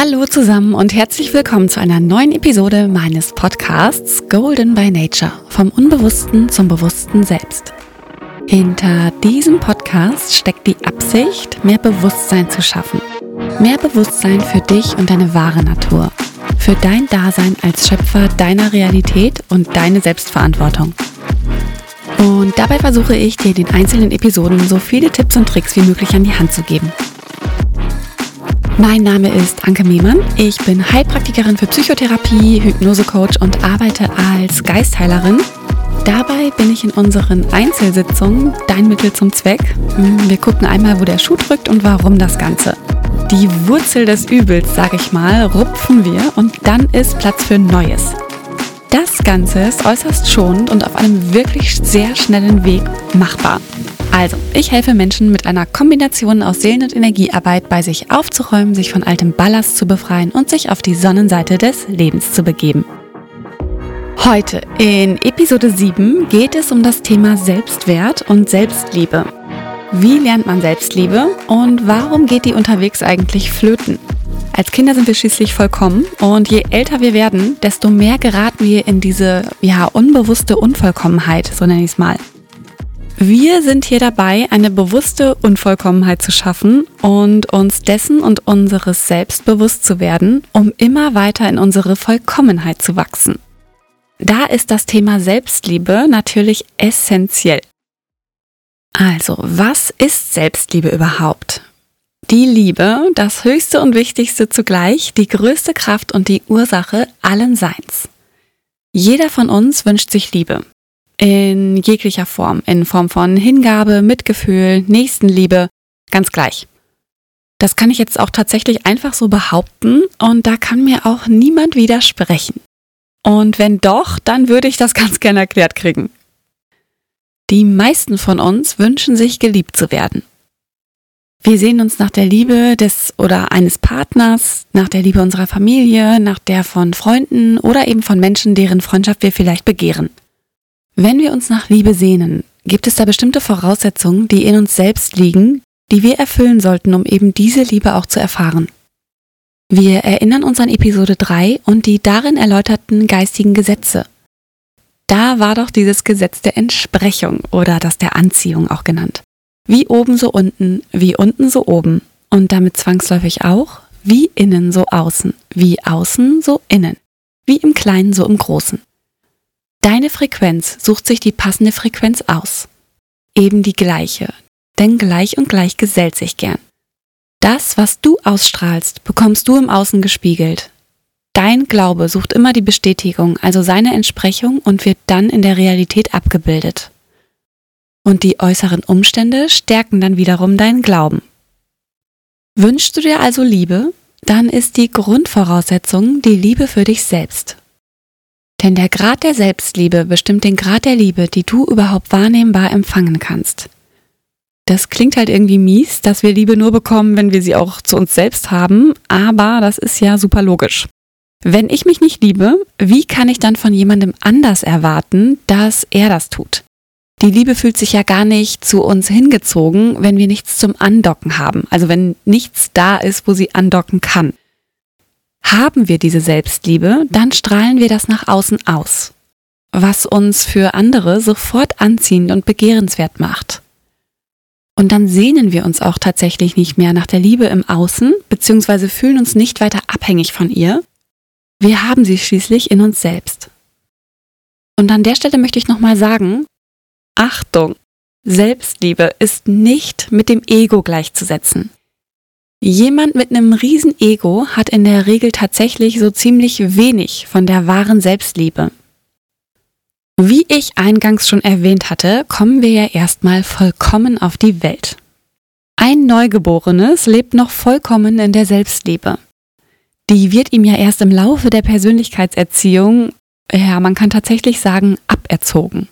Hallo zusammen und herzlich willkommen zu einer neuen Episode meines Podcasts Golden by Nature vom Unbewussten zum Bewussten selbst. Hinter diesem Podcast steckt die Absicht, mehr Bewusstsein zu schaffen. Mehr Bewusstsein für dich und deine wahre Natur. Für dein Dasein als Schöpfer deiner Realität und deine Selbstverantwortung. Und dabei versuche ich dir in den einzelnen Episoden so viele Tipps und Tricks wie möglich an die Hand zu geben. Mein Name ist Anke Mehmann. Ich bin Heilpraktikerin für Psychotherapie, Hypnosecoach und arbeite als Geistheilerin. Dabei bin ich in unseren Einzelsitzungen dein Mittel zum Zweck. Wir gucken einmal, wo der Schuh drückt und warum das Ganze. Die Wurzel des Übels, sage ich mal, rupfen wir und dann ist Platz für Neues. Das Ganze ist äußerst schonend und auf einem wirklich sehr schnellen Weg machbar. Also, ich helfe Menschen mit einer Kombination aus Seelen- und Energiearbeit bei sich aufzuräumen, sich von altem Ballast zu befreien und sich auf die Sonnenseite des Lebens zu begeben. Heute in Episode 7 geht es um das Thema Selbstwert und Selbstliebe. Wie lernt man Selbstliebe und warum geht die unterwegs eigentlich flöten? Als Kinder sind wir schließlich vollkommen und je älter wir werden, desto mehr geraten wir in diese ja unbewusste Unvollkommenheit, so nenne ich es mal. Wir sind hier dabei, eine bewusste Unvollkommenheit zu schaffen und uns dessen und unseres Selbst bewusst zu werden, um immer weiter in unsere Vollkommenheit zu wachsen. Da ist das Thema Selbstliebe natürlich essentiell. Also, was ist Selbstliebe überhaupt? Die Liebe, das Höchste und Wichtigste zugleich, die größte Kraft und die Ursache allen Seins. Jeder von uns wünscht sich Liebe in jeglicher Form, in Form von Hingabe, Mitgefühl, Nächstenliebe, ganz gleich. Das kann ich jetzt auch tatsächlich einfach so behaupten und da kann mir auch niemand widersprechen. Und wenn doch, dann würde ich das ganz gerne erklärt kriegen. Die meisten von uns wünschen sich geliebt zu werden. Wir sehen uns nach der Liebe des oder eines Partners, nach der Liebe unserer Familie, nach der von Freunden oder eben von Menschen, deren Freundschaft wir vielleicht begehren. Wenn wir uns nach Liebe sehnen, gibt es da bestimmte Voraussetzungen, die in uns selbst liegen, die wir erfüllen sollten, um eben diese Liebe auch zu erfahren. Wir erinnern uns an Episode 3 und die darin erläuterten geistigen Gesetze. Da war doch dieses Gesetz der Entsprechung oder das der Anziehung auch genannt. Wie oben so unten, wie unten so oben und damit zwangsläufig auch wie innen so außen, wie außen so innen, wie im Kleinen so im Großen. Deine Frequenz sucht sich die passende Frequenz aus. Eben die gleiche, denn gleich und gleich gesellt sich gern. Das, was du ausstrahlst, bekommst du im Außen gespiegelt. Dein Glaube sucht immer die Bestätigung, also seine Entsprechung und wird dann in der Realität abgebildet. Und die äußeren Umstände stärken dann wiederum deinen Glauben. Wünschst du dir also Liebe, dann ist die Grundvoraussetzung die Liebe für dich selbst. Denn der Grad der Selbstliebe bestimmt den Grad der Liebe, die du überhaupt wahrnehmbar empfangen kannst. Das klingt halt irgendwie mies, dass wir Liebe nur bekommen, wenn wir sie auch zu uns selbst haben, aber das ist ja super logisch. Wenn ich mich nicht liebe, wie kann ich dann von jemandem anders erwarten, dass er das tut? Die Liebe fühlt sich ja gar nicht zu uns hingezogen, wenn wir nichts zum Andocken haben, also wenn nichts da ist, wo sie andocken kann. Haben wir diese Selbstliebe, dann strahlen wir das nach außen aus, was uns für andere sofort anziehend und begehrenswert macht. Und dann sehnen wir uns auch tatsächlich nicht mehr nach der Liebe im Außen, beziehungsweise fühlen uns nicht weiter abhängig von ihr. Wir haben sie schließlich in uns selbst. Und an der Stelle möchte ich nochmal sagen, Achtung, Selbstliebe ist nicht mit dem Ego gleichzusetzen. Jemand mit einem riesen Ego hat in der Regel tatsächlich so ziemlich wenig von der wahren Selbstliebe. Wie ich eingangs schon erwähnt hatte, kommen wir ja erstmal vollkommen auf die Welt. Ein Neugeborenes lebt noch vollkommen in der Selbstliebe. Die wird ihm ja erst im Laufe der Persönlichkeitserziehung, ja, man kann tatsächlich sagen, aberzogen.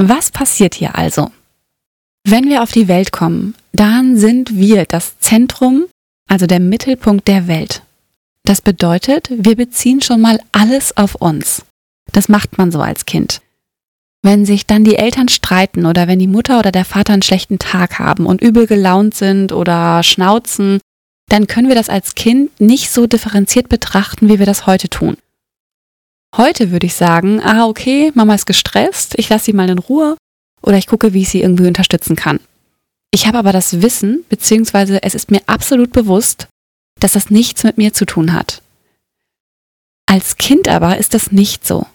Was passiert hier also? Wenn wir auf die Welt kommen, dann sind wir das Zentrum, also der Mittelpunkt der Welt. Das bedeutet, wir beziehen schon mal alles auf uns. Das macht man so als Kind. Wenn sich dann die Eltern streiten oder wenn die Mutter oder der Vater einen schlechten Tag haben und übel gelaunt sind oder schnauzen, dann können wir das als Kind nicht so differenziert betrachten, wie wir das heute tun. Heute würde ich sagen, ah okay, Mama ist gestresst, ich lasse sie mal in Ruhe oder ich gucke, wie ich sie irgendwie unterstützen kann. Ich habe aber das Wissen, beziehungsweise es ist mir absolut bewusst, dass das nichts mit mir zu tun hat. Als Kind aber ist das nicht so.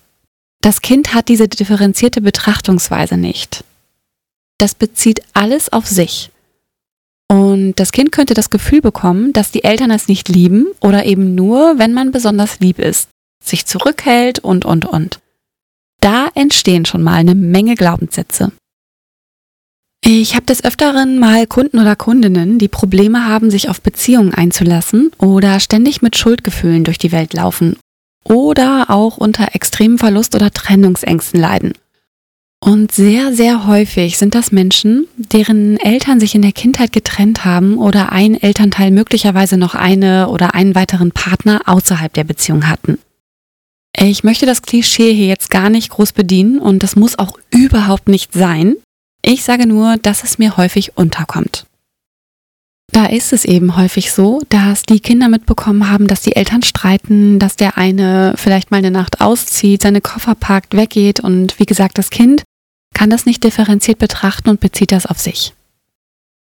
Das Kind hat diese differenzierte Betrachtungsweise nicht. Das bezieht alles auf sich. Und das Kind könnte das Gefühl bekommen, dass die Eltern es nicht lieben oder eben nur, wenn man besonders lieb ist, sich zurückhält und, und, und. Da entstehen schon mal eine Menge Glaubenssätze. Ich habe des Öfteren mal Kunden oder Kundinnen, die Probleme haben, sich auf Beziehungen einzulassen oder ständig mit Schuldgefühlen durch die Welt laufen oder auch unter extremen Verlust oder Trennungsängsten leiden. Und sehr, sehr häufig sind das Menschen, deren Eltern sich in der Kindheit getrennt haben oder ein Elternteil möglicherweise noch eine oder einen weiteren Partner außerhalb der Beziehung hatten. Ich möchte das Klischee hier jetzt gar nicht groß bedienen und das muss auch überhaupt nicht sein. Ich sage nur, dass es mir häufig unterkommt. Da ist es eben häufig so, dass die Kinder mitbekommen haben, dass die Eltern streiten, dass der eine vielleicht mal eine Nacht auszieht, seine Koffer packt, weggeht und wie gesagt, das Kind kann das nicht differenziert betrachten und bezieht das auf sich.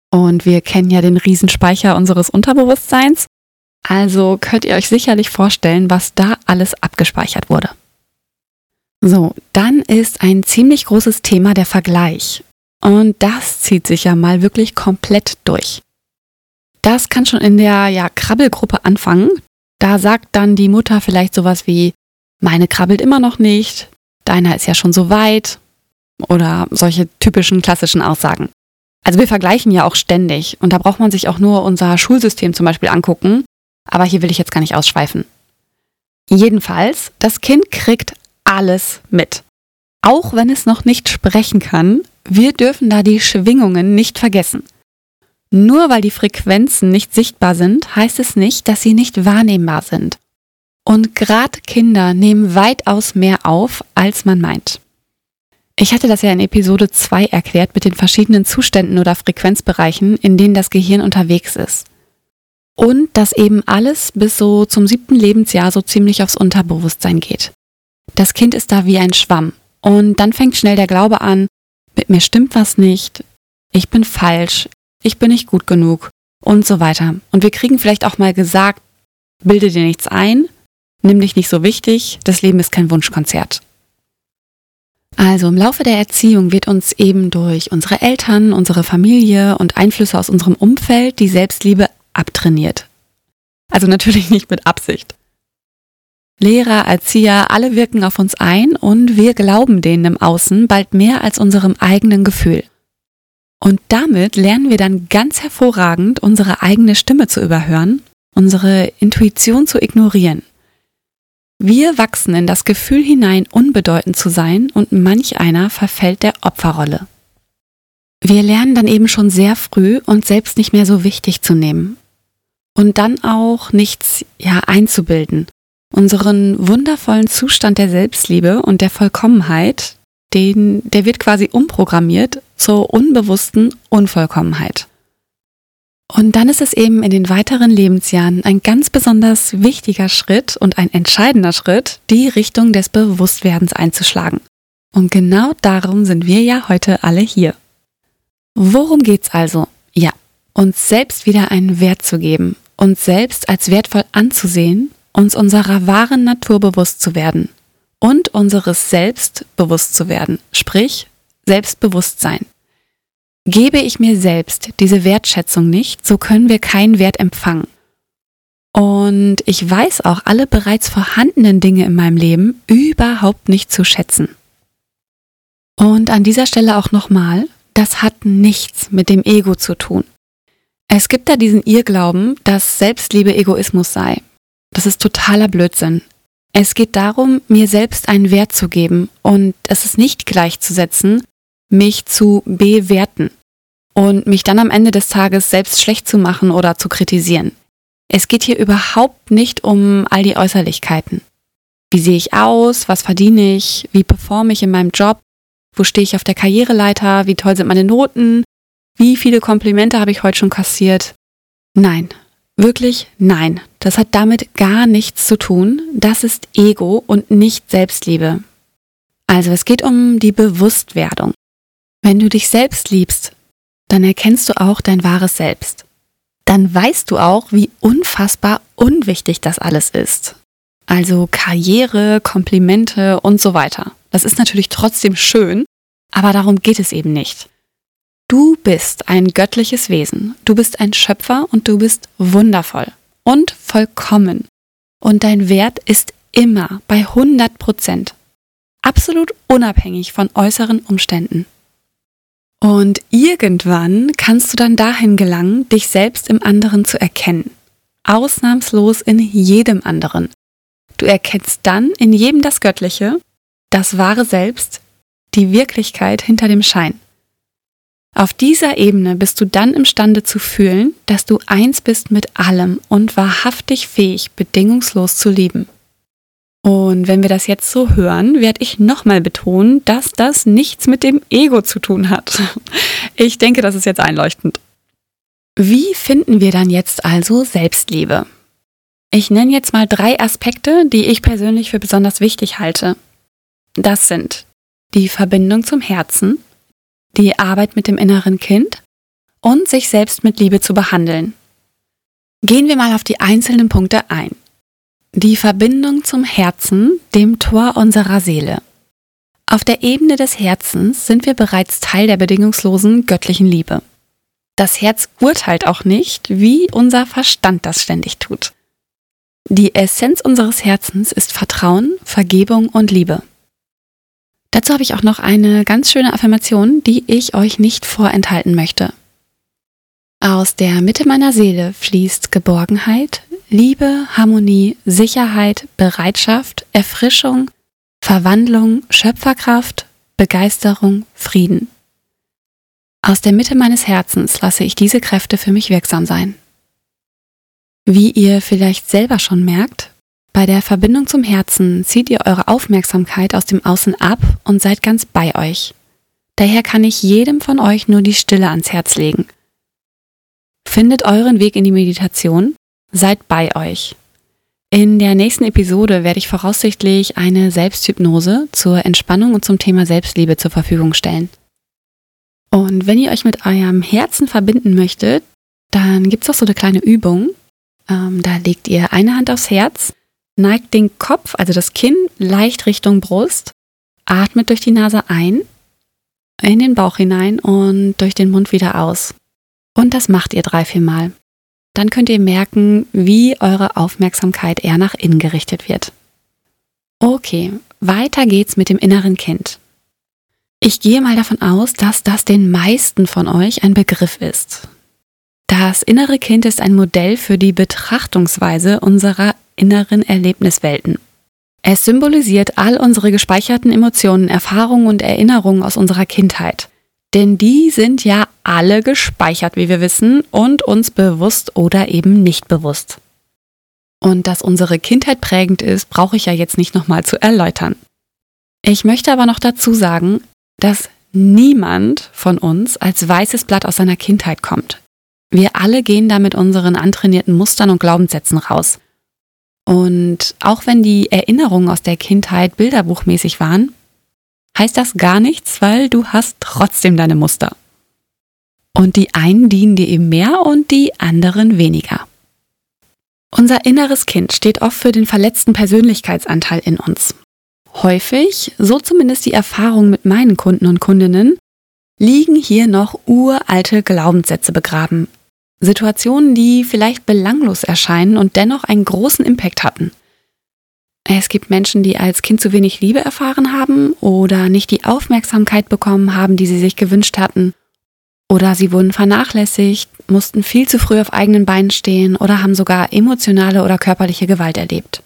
Und wir kennen ja den Riesenspeicher unseres Unterbewusstseins, also könnt ihr euch sicherlich vorstellen, was da alles abgespeichert wurde. So, dann ist ein ziemlich großes Thema der Vergleich. Und das zieht sich ja mal wirklich komplett durch. Das kann schon in der ja, Krabbelgruppe anfangen. Da sagt dann die Mutter vielleicht sowas wie, meine krabbelt immer noch nicht, deiner ist ja schon so weit oder solche typischen klassischen Aussagen. Also wir vergleichen ja auch ständig und da braucht man sich auch nur unser Schulsystem zum Beispiel angucken, aber hier will ich jetzt gar nicht ausschweifen. Jedenfalls, das Kind kriegt alles mit. Auch wenn es noch nicht sprechen kann, wir dürfen da die Schwingungen nicht vergessen. Nur weil die Frequenzen nicht sichtbar sind, heißt es nicht, dass sie nicht wahrnehmbar sind. Und gerade Kinder nehmen weitaus mehr auf, als man meint. Ich hatte das ja in Episode 2 erklärt mit den verschiedenen Zuständen oder Frequenzbereichen, in denen das Gehirn unterwegs ist. Und dass eben alles bis so zum siebten Lebensjahr so ziemlich aufs Unterbewusstsein geht. Das Kind ist da wie ein Schwamm. Und dann fängt schnell der Glaube an, mit mir stimmt was nicht, ich bin falsch, ich bin nicht gut genug und so weiter. Und wir kriegen vielleicht auch mal gesagt, bilde dir nichts ein, nimm dich nicht so wichtig, das Leben ist kein Wunschkonzert. Also im Laufe der Erziehung wird uns eben durch unsere Eltern, unsere Familie und Einflüsse aus unserem Umfeld die Selbstliebe abtrainiert. Also natürlich nicht mit Absicht. Lehrer, Erzieher, alle wirken auf uns ein und wir glauben denen im Außen bald mehr als unserem eigenen Gefühl. Und damit lernen wir dann ganz hervorragend, unsere eigene Stimme zu überhören, unsere Intuition zu ignorieren. Wir wachsen in das Gefühl hinein, unbedeutend zu sein und manch einer verfällt der Opferrolle. Wir lernen dann eben schon sehr früh, uns selbst nicht mehr so wichtig zu nehmen und dann auch nichts ja einzubilden. Unseren wundervollen Zustand der Selbstliebe und der Vollkommenheit, den, der wird quasi umprogrammiert zur unbewussten Unvollkommenheit. Und dann ist es eben in den weiteren Lebensjahren ein ganz besonders wichtiger Schritt und ein entscheidender Schritt, die Richtung des Bewusstwerdens einzuschlagen. Und genau darum sind wir ja heute alle hier. Worum geht's also? Uns selbst wieder einen Wert zu geben, uns selbst als wertvoll anzusehen, uns unserer wahren Natur bewusst zu werden und unseres Selbst bewusst zu werden, sprich Selbstbewusstsein. Gebe ich mir selbst diese Wertschätzung nicht, so können wir keinen Wert empfangen. Und ich weiß auch alle bereits vorhandenen Dinge in meinem Leben überhaupt nicht zu schätzen. Und an dieser Stelle auch nochmal, das hat nichts mit dem Ego zu tun. Es gibt da diesen Irrglauben, dass Selbstliebe Egoismus sei. Das ist totaler Blödsinn. Es geht darum, mir selbst einen Wert zu geben und es ist nicht gleichzusetzen mich zu bewerten und mich dann am Ende des Tages selbst schlecht zu machen oder zu kritisieren. Es geht hier überhaupt nicht um all die Äußerlichkeiten. Wie sehe ich aus? Was verdiene ich? Wie performe ich in meinem Job? Wo stehe ich auf der Karriereleiter? Wie toll sind meine Noten? Wie viele Komplimente habe ich heute schon kassiert? Nein, Wirklich nein, das hat damit gar nichts zu tun. Das ist Ego und nicht Selbstliebe. Also es geht um die Bewusstwerdung. Wenn du dich selbst liebst, dann erkennst du auch dein wahres Selbst. Dann weißt du auch, wie unfassbar unwichtig das alles ist. Also Karriere, Komplimente und so weiter. Das ist natürlich trotzdem schön, aber darum geht es eben nicht. Du bist ein göttliches Wesen, du bist ein Schöpfer und du bist wundervoll und vollkommen. Und dein Wert ist immer bei 100 Prozent. Absolut unabhängig von äußeren Umständen. Und irgendwann kannst du dann dahin gelangen, dich selbst im anderen zu erkennen. Ausnahmslos in jedem anderen. Du erkennst dann in jedem das Göttliche, das wahre Selbst, die Wirklichkeit hinter dem Schein. Auf dieser Ebene bist du dann imstande zu fühlen, dass du eins bist mit allem und wahrhaftig fähig, bedingungslos zu lieben. Und wenn wir das jetzt so hören, werde ich nochmal betonen, dass das nichts mit dem Ego zu tun hat. Ich denke, das ist jetzt einleuchtend. Wie finden wir dann jetzt also Selbstliebe? Ich nenne jetzt mal drei Aspekte, die ich persönlich für besonders wichtig halte. Das sind die Verbindung zum Herzen, die Arbeit mit dem inneren Kind und sich selbst mit Liebe zu behandeln. Gehen wir mal auf die einzelnen Punkte ein. Die Verbindung zum Herzen, dem Tor unserer Seele. Auf der Ebene des Herzens sind wir bereits Teil der bedingungslosen göttlichen Liebe. Das Herz urteilt auch nicht, wie unser Verstand das ständig tut. Die Essenz unseres Herzens ist Vertrauen, Vergebung und Liebe. Dazu habe ich auch noch eine ganz schöne Affirmation, die ich euch nicht vorenthalten möchte. Aus der Mitte meiner Seele fließt Geborgenheit, Liebe, Harmonie, Sicherheit, Bereitschaft, Erfrischung, Verwandlung, Schöpferkraft, Begeisterung, Frieden. Aus der Mitte meines Herzens lasse ich diese Kräfte für mich wirksam sein. Wie ihr vielleicht selber schon merkt, bei der Verbindung zum Herzen zieht ihr eure Aufmerksamkeit aus dem Außen ab und seid ganz bei euch. Daher kann ich jedem von euch nur die Stille ans Herz legen. Findet euren Weg in die Meditation, seid bei euch. In der nächsten Episode werde ich voraussichtlich eine Selbsthypnose zur Entspannung und zum Thema Selbstliebe zur Verfügung stellen. Und wenn ihr euch mit eurem Herzen verbinden möchtet, dann gibt es auch so eine kleine Übung. Ähm, da legt ihr eine Hand aufs Herz Neigt den Kopf, also das Kinn, leicht Richtung Brust. Atmet durch die Nase ein, in den Bauch hinein und durch den Mund wieder aus. Und das macht ihr drei, vier Mal. Dann könnt ihr merken, wie eure Aufmerksamkeit eher nach innen gerichtet wird. Okay, weiter geht's mit dem inneren Kind. Ich gehe mal davon aus, dass das den meisten von euch ein Begriff ist. Das innere Kind ist ein Modell für die Betrachtungsweise unserer inneren Erlebniswelten. Es symbolisiert all unsere gespeicherten Emotionen, Erfahrungen und Erinnerungen aus unserer Kindheit. Denn die sind ja alle gespeichert, wie wir wissen, und uns bewusst oder eben nicht bewusst. Und dass unsere Kindheit prägend ist, brauche ich ja jetzt nicht nochmal zu erläutern. Ich möchte aber noch dazu sagen, dass niemand von uns als weißes Blatt aus seiner Kindheit kommt. Wir alle gehen da mit unseren antrainierten Mustern und Glaubenssätzen raus. Und auch wenn die Erinnerungen aus der Kindheit bilderbuchmäßig waren, heißt das gar nichts, weil du hast trotzdem deine Muster. Und die einen dienen dir eben mehr und die anderen weniger. Unser inneres Kind steht oft für den verletzten Persönlichkeitsanteil in uns. Häufig, so zumindest die Erfahrung mit meinen Kunden und Kundinnen, liegen hier noch uralte Glaubenssätze begraben, Situationen, die vielleicht belanglos erscheinen und dennoch einen großen Impact hatten. Es gibt Menschen, die als Kind zu wenig Liebe erfahren haben oder nicht die Aufmerksamkeit bekommen haben, die sie sich gewünscht hatten. Oder sie wurden vernachlässigt, mussten viel zu früh auf eigenen Beinen stehen oder haben sogar emotionale oder körperliche Gewalt erlebt.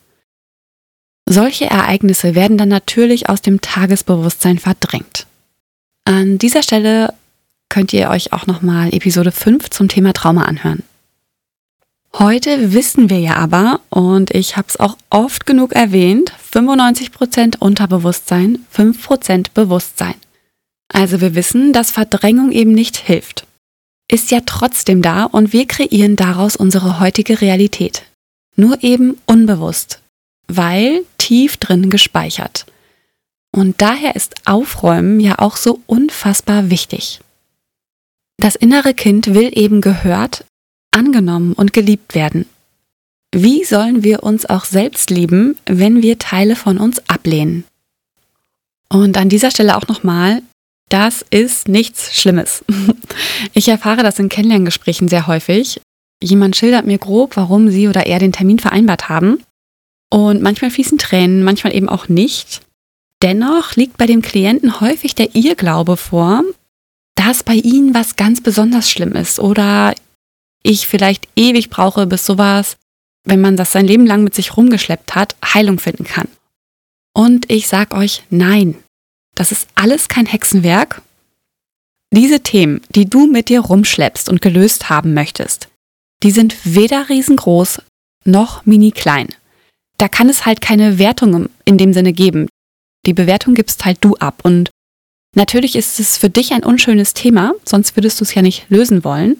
Solche Ereignisse werden dann natürlich aus dem Tagesbewusstsein verdrängt. An dieser Stelle könnt ihr euch auch nochmal Episode 5 zum Thema Trauma anhören. Heute wissen wir ja aber, und ich habe es auch oft genug erwähnt, 95% Unterbewusstsein, 5% Bewusstsein. Also wir wissen, dass Verdrängung eben nicht hilft. ist ja trotzdem da und wir kreieren daraus unsere heutige Realität. Nur eben unbewusst, weil tief drin gespeichert. Und daher ist Aufräumen ja auch so unfassbar wichtig. Das innere Kind will eben gehört, angenommen und geliebt werden. Wie sollen wir uns auch selbst lieben, wenn wir Teile von uns ablehnen? Und an dieser Stelle auch nochmal, das ist nichts Schlimmes. Ich erfahre das in Kennenlerngesprächen sehr häufig. Jemand schildert mir grob, warum sie oder er den Termin vereinbart haben. Und manchmal fließen Tränen, manchmal eben auch nicht. Dennoch liegt bei dem Klienten häufig der Irrglaube vor, dass bei ihnen was ganz besonders schlimm ist oder ich vielleicht ewig brauche, bis sowas, wenn man das sein Leben lang mit sich rumgeschleppt hat, Heilung finden kann. Und ich sag euch, nein, das ist alles kein Hexenwerk. Diese Themen, die du mit dir rumschleppst und gelöst haben möchtest, die sind weder riesengroß noch mini klein. Da kann es halt keine Wertung in dem Sinne geben. Die Bewertung gibst halt du ab. Und natürlich ist es für dich ein unschönes Thema, sonst würdest du es ja nicht lösen wollen.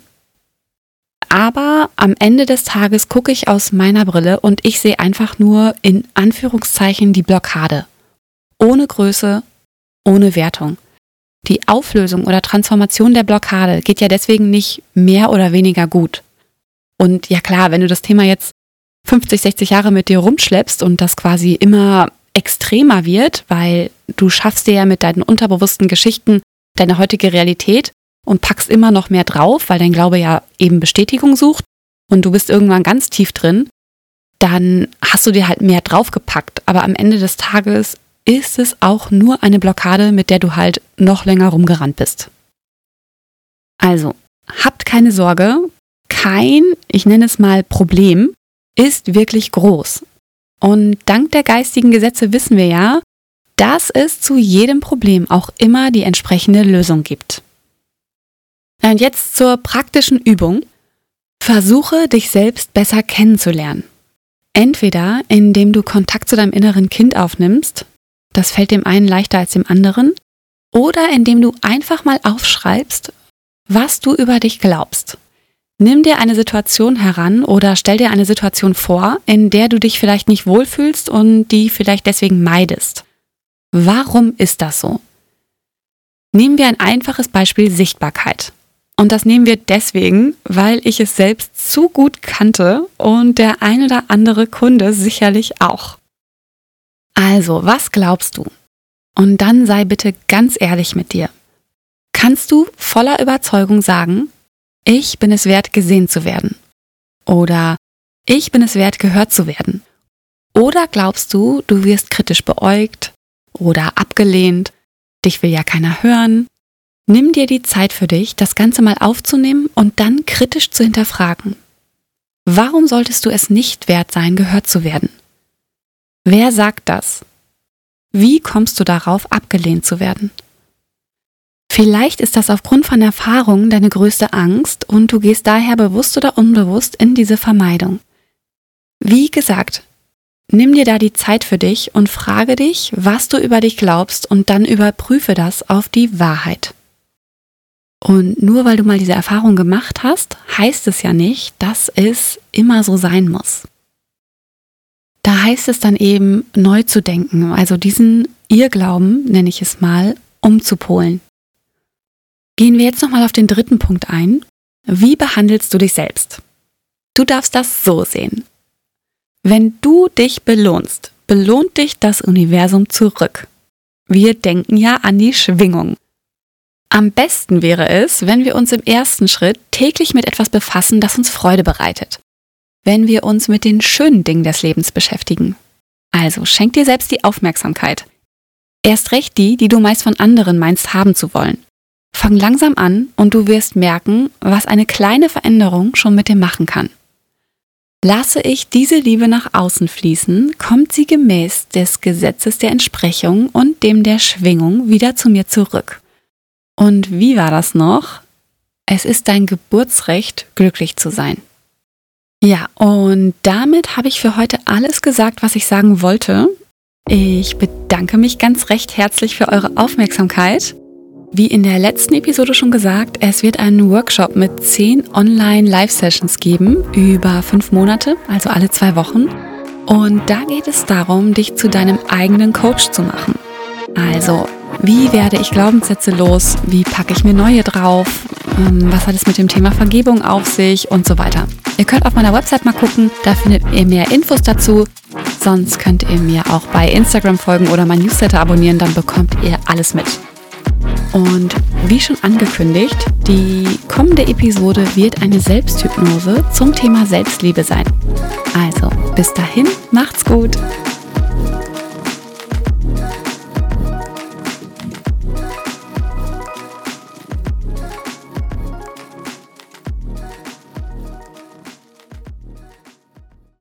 Aber am Ende des Tages gucke ich aus meiner Brille und ich sehe einfach nur in Anführungszeichen die Blockade. Ohne Größe, ohne Wertung. Die Auflösung oder Transformation der Blockade geht ja deswegen nicht mehr oder weniger gut. Und ja klar, wenn du das Thema jetzt 50, 60 Jahre mit dir rumschleppst und das quasi immer extremer wird, weil du schaffst dir ja mit deinen unterbewussten Geschichten deine heutige Realität und packst immer noch mehr drauf, weil dein Glaube ja eben Bestätigung sucht und du bist irgendwann ganz tief drin, dann hast du dir halt mehr draufgepackt. Aber am Ende des Tages ist es auch nur eine Blockade, mit der du halt noch länger rumgerannt bist. Also, habt keine Sorge, kein, ich nenne es mal Problem, ist wirklich groß. Und dank der geistigen Gesetze wissen wir ja, dass es zu jedem Problem auch immer die entsprechende Lösung gibt. Und jetzt zur praktischen Übung. Versuche dich selbst besser kennenzulernen. Entweder indem du Kontakt zu deinem inneren Kind aufnimmst, das fällt dem einen leichter als dem anderen, oder indem du einfach mal aufschreibst, was du über dich glaubst. Nimm dir eine Situation heran oder stell dir eine Situation vor, in der du dich vielleicht nicht wohlfühlst und die vielleicht deswegen meidest. Warum ist das so? Nehmen wir ein einfaches Beispiel Sichtbarkeit. Und das nehmen wir deswegen, weil ich es selbst zu gut kannte und der ein oder andere Kunde sicherlich auch. Also, was glaubst du? Und dann sei bitte ganz ehrlich mit dir. Kannst du voller Überzeugung sagen, ich bin es wert, gesehen zu werden. Oder ich bin es wert, gehört zu werden. Oder glaubst du, du wirst kritisch beäugt oder abgelehnt, dich will ja keiner hören. Nimm dir die Zeit für dich, das Ganze mal aufzunehmen und dann kritisch zu hinterfragen. Warum solltest du es nicht wert sein, gehört zu werden? Wer sagt das? Wie kommst du darauf, abgelehnt zu werden? Vielleicht ist das aufgrund von Erfahrungen deine größte Angst und du gehst daher bewusst oder unbewusst in diese Vermeidung. Wie gesagt, nimm dir da die Zeit für dich und frage dich, was du über dich glaubst und dann überprüfe das auf die Wahrheit. Und nur weil du mal diese Erfahrung gemacht hast, heißt es ja nicht, dass es immer so sein muss. Da heißt es dann eben neu zu denken, also diesen Irrglauben, nenne ich es mal, umzupolen. Gehen wir jetzt nochmal auf den dritten Punkt ein. Wie behandelst du dich selbst? Du darfst das so sehen. Wenn du dich belohnst, belohnt dich das Universum zurück. Wir denken ja an die Schwingung. Am besten wäre es, wenn wir uns im ersten Schritt täglich mit etwas befassen, das uns Freude bereitet. Wenn wir uns mit den schönen Dingen des Lebens beschäftigen. Also schenk dir selbst die Aufmerksamkeit. Erst recht die, die du meist von anderen meinst haben zu wollen. Fang langsam an und du wirst merken, was eine kleine Veränderung schon mit dir machen kann. Lasse ich diese Liebe nach außen fließen, kommt sie gemäß des Gesetzes der Entsprechung und dem der Schwingung wieder zu mir zurück. Und wie war das noch? Es ist dein Geburtsrecht, glücklich zu sein. Ja, und damit habe ich für heute alles gesagt, was ich sagen wollte. Ich bedanke mich ganz recht herzlich für eure Aufmerksamkeit Wie in der letzten Episode schon gesagt, es wird einen Workshop mit zehn Online-Live-Sessions geben über fünf Monate, also alle zwei Wochen. Und da geht es darum, dich zu deinem eigenen Coach zu machen. Also, wie werde ich Glaubenssätze los? Wie packe ich mir neue drauf? Ähm, was hat es mit dem Thema Vergebung auf sich und so weiter? Ihr könnt auf meiner Website mal gucken, da findet ihr mehr Infos dazu. Sonst könnt ihr mir auch bei Instagram folgen oder mein Newsletter abonnieren, dann bekommt ihr alles mit. Und wie schon angekündigt, die kommende Episode wird eine Selbsthypnose zum Thema Selbstliebe sein. Also, bis dahin, macht's gut!